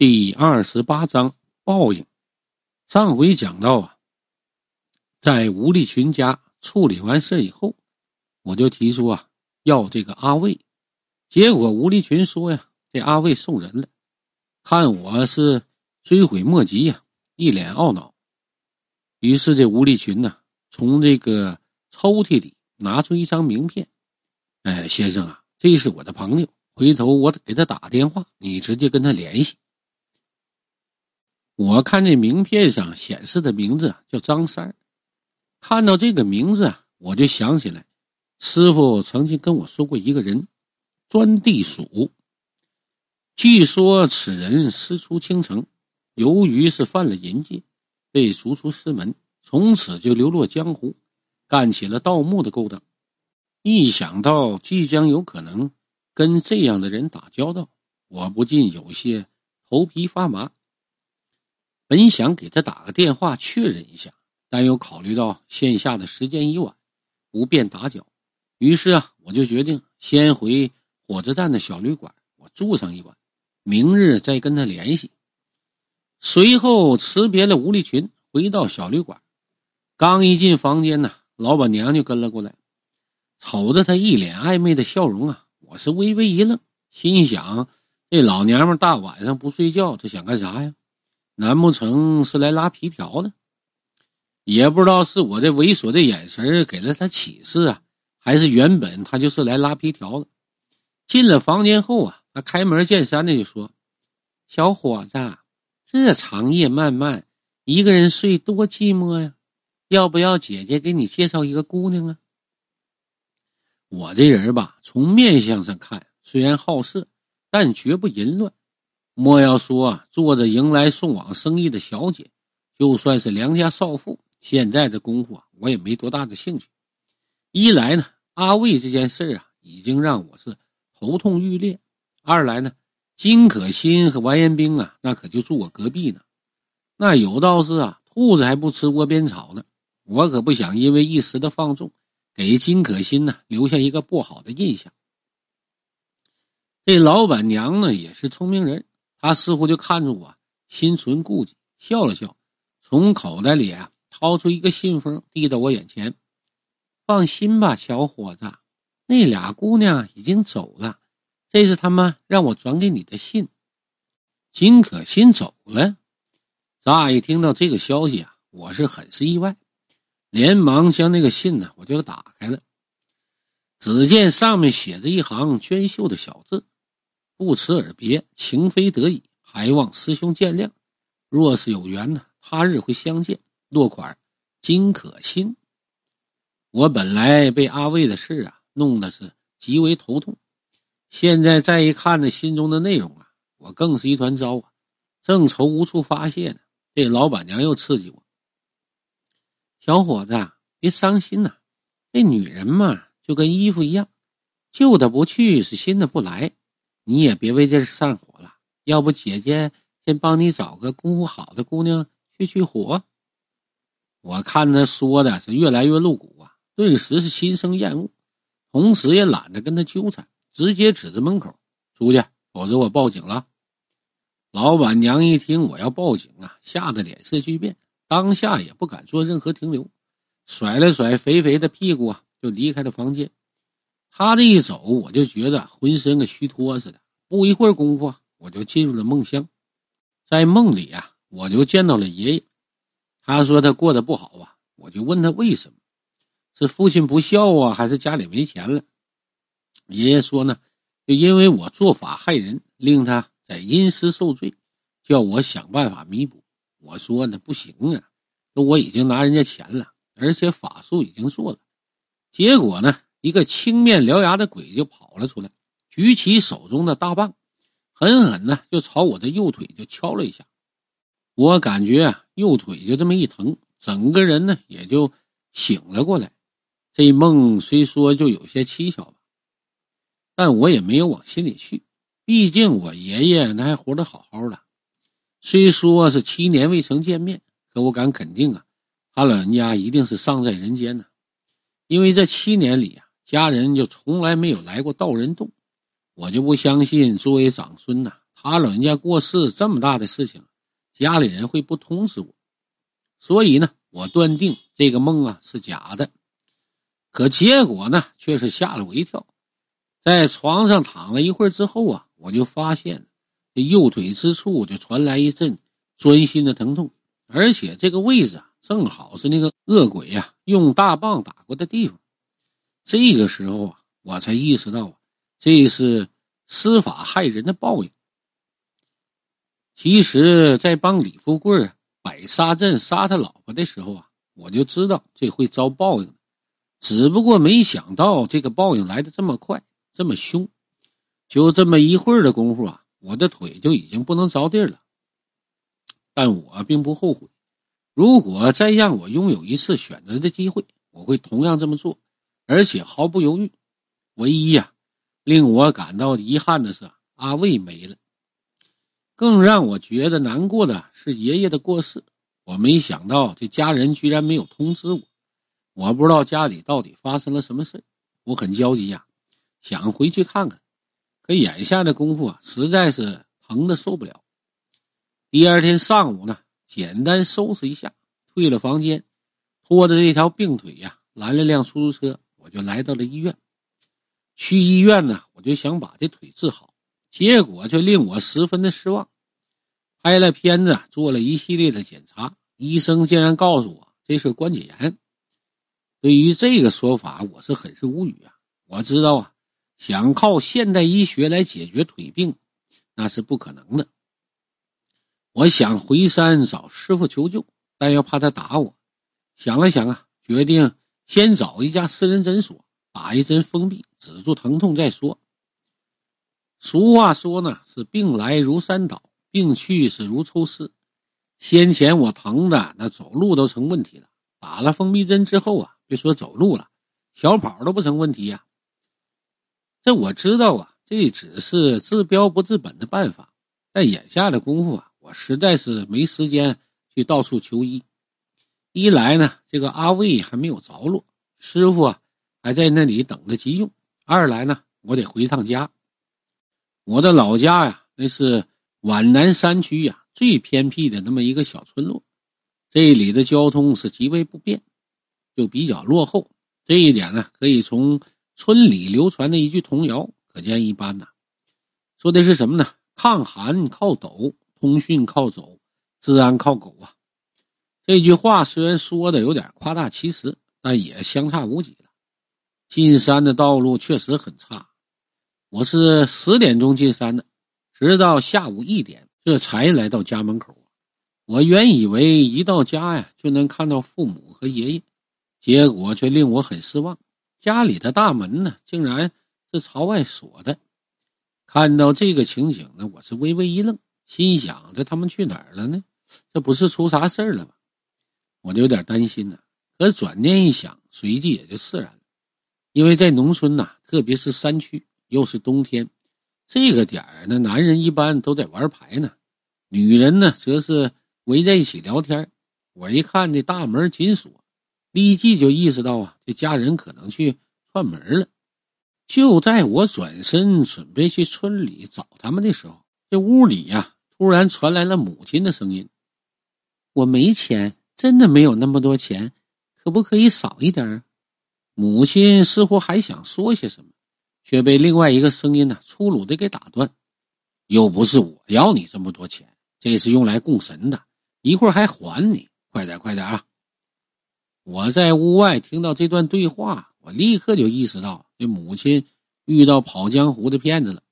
第二十八章报应。上回讲到啊，在吴立群家处理完事以后，我就提出啊要这个阿卫，结果吴立群说呀，这阿卫送人了，看我是追悔莫及呀，一脸懊恼。于是这吴立群呢，从这个抽屉里拿出一张名片，哎，先生啊，这是我的朋友，回头我给他打电话，你直接跟他联系。我看这名片上显示的名字叫张三看到这个名字啊，我就想起来，师傅曾经跟我说过一个人，钻地鼠。据说此人师出青城，由于是犯了淫戒，被逐出师门，从此就流落江湖，干起了盗墓的勾当。一想到即将有可能跟这样的人打交道，我不禁有些头皮发麻。本想给他打个电话确认一下，但又考虑到线下的时间已晚，不便打搅，于是啊，我就决定先回火车站的小旅馆，我住上一晚，明日再跟他联系。随后辞别了吴立群，回到小旅馆，刚一进房间呢，老板娘就跟了过来，瞅着他一脸暧昧的笑容啊，我是微微一愣，心想这老娘们大晚上不睡觉，这想干啥呀？难不成是来拉皮条的？也不知道是我这猥琐的眼神给了他启示啊，还是原本他就是来拉皮条的。进了房间后啊，他开门见山的就说：“小伙子，这长夜漫漫，一个人睡多寂寞呀，要不要姐姐给你介绍一个姑娘啊？”我这人吧，从面相上看，虽然好色，但绝不淫乱。莫要说啊做着迎来送往生意的小姐，就算是良家少妇，现在的功夫啊，我也没多大的兴趣。一来呢，阿卫这件事啊，已经让我是头痛欲裂；二来呢，金可心和完颜兵啊，那可就住我隔壁呢。那有道是啊，兔子还不吃窝边草呢。我可不想因为一时的放纵，给金可心呢留下一个不好的印象。这老板娘呢，也是聪明人。他似乎就看出我心存顾忌，笑了笑，从口袋里啊掏出一个信封，递到我眼前。放心吧，小伙子，那俩姑娘已经走了，这是他们让我转给你的信。金可心走了。乍一听到这个消息啊，我是很是意外，连忙将那个信呢，我就打开了。只见上面写着一行娟秀的小字。不辞而别，情非得已，还望师兄见谅。若是有缘呢，他日会相见。落款金可心。我本来被阿卫的事啊弄得是极为头痛，现在再一看那心中的内容啊，我更是一团糟啊！正愁无处发泄呢，这老板娘又刺激我：“小伙子，别伤心呐，这女人嘛，就跟衣服一样，旧的不去是新的不来。”你也别为这事上火了，要不姐姐先帮你找个功夫好的姑娘去去火。我看他说的是越来越露骨啊，顿时是心生厌恶，同时也懒得跟他纠缠，直接指着门口出去，否则我报警了。老板娘一听我要报警啊，吓得脸色巨变，当下也不敢做任何停留，甩了甩肥肥的屁股啊，就离开了房间。他这一走，我就觉得浑身跟虚脱似的。不一会儿功夫，我就进入了梦乡。在梦里啊，我就见到了爷爷。他说他过得不好啊，我就问他为什么，是父亲不孝啊，还是家里没钱了？爷爷说呢，就因为我做法害人，令他在阴司受罪，叫我想办法弥补。我说呢，不行啊，说我已经拿人家钱了，而且法术已经做了，结果呢？一个青面獠牙的鬼就跑了出来，举起手中的大棒，狠狠的就朝我的右腿就敲了一下。我感觉啊，右腿就这么一疼，整个人呢也就醒了过来。这梦虽说就有些蹊跷吧，但我也没有往心里去。毕竟我爷爷那还活得好好的，虽说是七年未曾见面，可我敢肯定啊，他老人家一定是尚在人间呢。因为这七年里啊。家人就从来没有来过道人洞，我就不相信作为长孙呐，他老人家过世这么大的事情，家里人会不通知我，所以呢，我断定这个梦啊是假的。可结果呢，却是吓了我一跳。在床上躺了一会儿之后啊，我就发现这右腿之处就传来一阵钻心的疼痛，而且这个位置啊，正好是那个恶鬼呀用大棒打过的地方。这个时候啊，我才意识到啊，这是施法害人的报应。其实，在帮李富贵摆杀阵杀他老婆的时候啊，我就知道这会遭报应，只不过没想到这个报应来的这么快，这么凶。就这么一会儿的功夫啊，我的腿就已经不能着地了。但我并不后悔，如果再让我拥有一次选择的机会，我会同样这么做，而且毫不犹豫。唯一呀，令我感到遗憾的是，阿卫没了。更让我觉得难过的是爷爷的过世，我没想到这家人居然没有通知我，我不知道家里到底发生了什么事我很焦急呀，想回去看看，可眼下的功夫啊，实在是疼的受不了。第二天上午呢，简单收拾一下，退了房间，拖着这条病腿呀，拦了辆出租车，我就来到了医院。去医院呢，我就想把这腿治好。结果却令我十分的失望。拍了片子，做了一系列的检查，医生竟然告诉我这是关节炎。对于这个说法，我是很是无语啊！我知道啊，想靠现代医学来解决腿病，那是不可能的。我想回山找师傅求救，但又怕他打我。想了想啊，决定先找一家私人诊所打一针封闭，止住疼痛再说。俗话说呢，是病来如山倒，病去是如抽丝。先前我疼的那走路都成问题了，打了封闭针之后啊，别说走路了，小跑都不成问题呀。这我知道啊，这只是治标不治本的办法。但眼下的功夫啊，我实在是没时间去到处求医。一来呢，这个阿卫还没有着落，师傅啊还在那里等着急用；二来呢，我得回趟家。我的老家呀，那是皖南山区呀最偏僻的那么一个小村落，这里的交通是极为不便，就比较落后。这一点呢，可以从村里流传的一句童谣可见一斑呐。说的是什么呢？抗寒靠斗，通讯靠走，治安靠狗啊。这句话虽然说的有点夸大其词，但也相差无几了。进山的道路确实很差。我是十点钟进山的，直到下午一点，这才来到家门口。我原以为一到家呀就能看到父母和爷爷，结果却令我很失望。家里的大门呢，竟然是朝外锁的。看到这个情景呢，我是微微一愣，心想：这他们去哪儿了呢？这不是出啥事儿了吗？我就有点担心呢。可转念一想，随即也就释然了，因为在农村呐，特别是山区。又是冬天，这个点儿，那男人一般都在玩牌呢，女人呢则是围在一起聊天。我一看这大门紧锁，立即就意识到啊，这家人可能去串门了。就在我转身准备去村里找他们的时候，这屋里呀突然传来了母亲的声音：“我没钱，真的没有那么多钱，可不可以少一点？”母亲似乎还想说些什么。却被另外一个声音呢粗鲁的给打断，又不是我要你这么多钱，这是用来供神的，一会儿还还你，快点快点啊！我在屋外听到这段对话，我立刻就意识到这母亲遇到跑江湖的骗子了。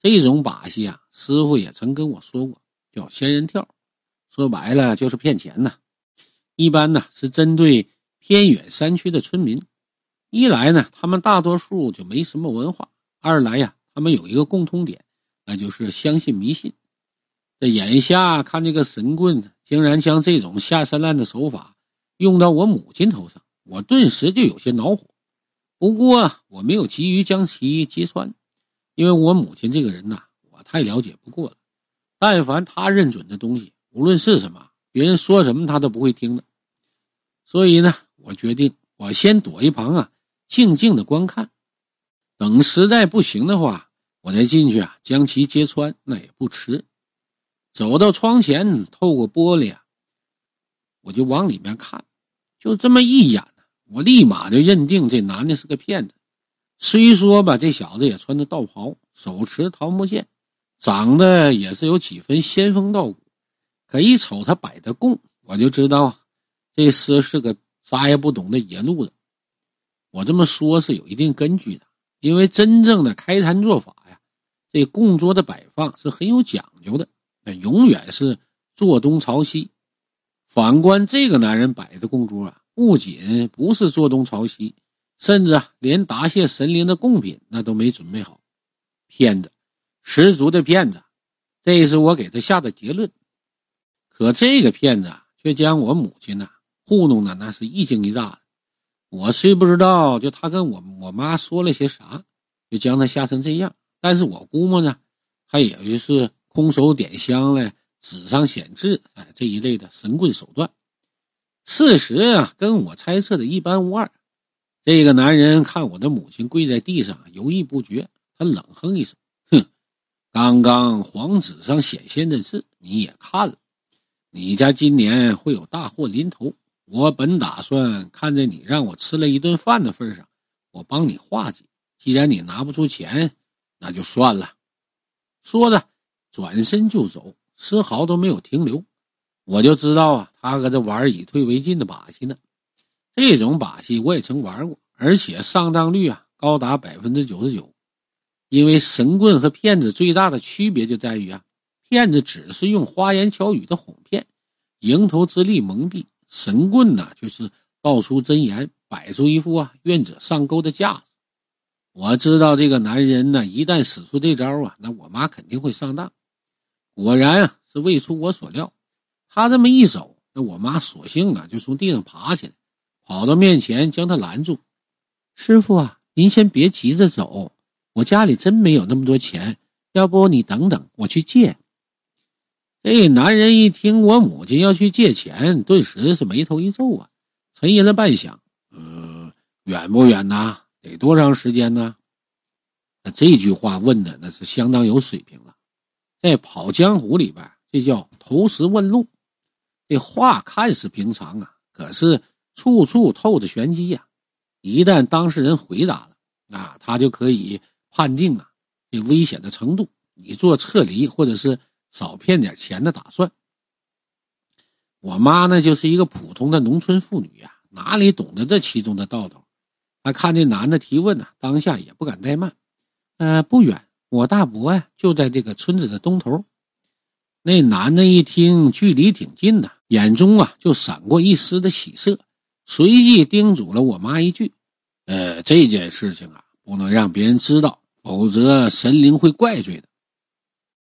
这种把戏啊，师傅也曾跟我说过，叫仙人跳，说白了就是骗钱呐。一般呢是针对偏远山区的村民。一来呢，他们大多数就没什么文化；二来呀，他们有一个共通点，那就是相信迷信。这眼下看这个神棍竟然将这种下三滥的手法用到我母亲头上，我顿时就有些恼火。不过我没有急于将其揭穿，因为我母亲这个人呐，我太了解不过了。但凡她认准的东西，无论是什么，别人说什么她都不会听的。所以呢，我决定我先躲一旁啊。静静的观看，等实在不行的话，我再进去啊，将其揭穿，那也不迟。走到窗前，透过玻璃啊，我就往里面看，就这么一眼我立马就认定这男的是个骗子。虽说吧，这小子也穿着道袍，手持桃木剑，长得也是有几分仙风道骨，可一瞅他摆的供，我就知道这厮是个啥也不懂的野路子。我这么说，是有一定根据的，因为真正的开坛做法呀，这供桌的摆放是很有讲究的，那永远是坐东朝西。反观这个男人摆的供桌啊，不仅不是坐东朝西，甚至啊，连答谢神灵的贡品那都没准备好。骗子，十足的骗子，这是我给他下的结论。可这个骗子啊，却将我母亲呐糊弄的那是一惊一乍。我虽不知道，就他跟我我妈说了些啥，就将他吓成这样。但是我估摸呢，他也就是空手点香了，纸上显字，哎，这一类的神棍手段。事实啊，跟我猜测的一般无二。这个男人看我的母亲跪在地上，犹豫不决，他冷哼一声：“哼，刚刚黄纸上显现的字你也看了，你家今年会有大祸临头。”我本打算看在你让我吃了一顿饭的份上，我帮你化解。既然你拿不出钱，那就算了。说着，转身就走，丝毫都没有停留。我就知道啊，他搁这玩以退为进的把戏呢。这种把戏我也曾玩过，而且上当率啊高达百分之九十九。因为神棍和骗子最大的区别就在于啊，骗子只是用花言巧语的哄骗，蝇头之力蒙蔽。神棍呢，就是道出真言，摆出一副啊愿者上钩的架子。我知道这个男人呢，一旦使出这招啊，那我妈肯定会上当。果然啊，是未出我所料。他这么一走，那我妈索性啊就从地上爬起来，跑到面前将他拦住：“师傅啊，您先别急着走，我家里真没有那么多钱，要不你等等，我去借。”这男人一听我母亲要去借钱，顿时是眉头一皱啊，沉吟了半晌，呃，远不远呐？得多长时间呢？那这句话问的那是相当有水平了，在跑江湖里边，这叫投石问路。这话看似平常啊，可是处处透着玄机呀。一旦当事人回答了，那他就可以判定啊这危险的程度，你做撤离或者是。少骗点钱的打算。我妈呢，就是一个普通的农村妇女呀，哪里懂得这其中的道道？她看这男的提问呢，当下也不敢怠慢。呃，不远，我大伯呀就在这个村子的东头。那男的一听距离挺近的，眼中啊就闪过一丝的喜色，随即叮嘱了我妈一句：“呃，这件事情啊，不能让别人知道，否则神灵会怪罪的。”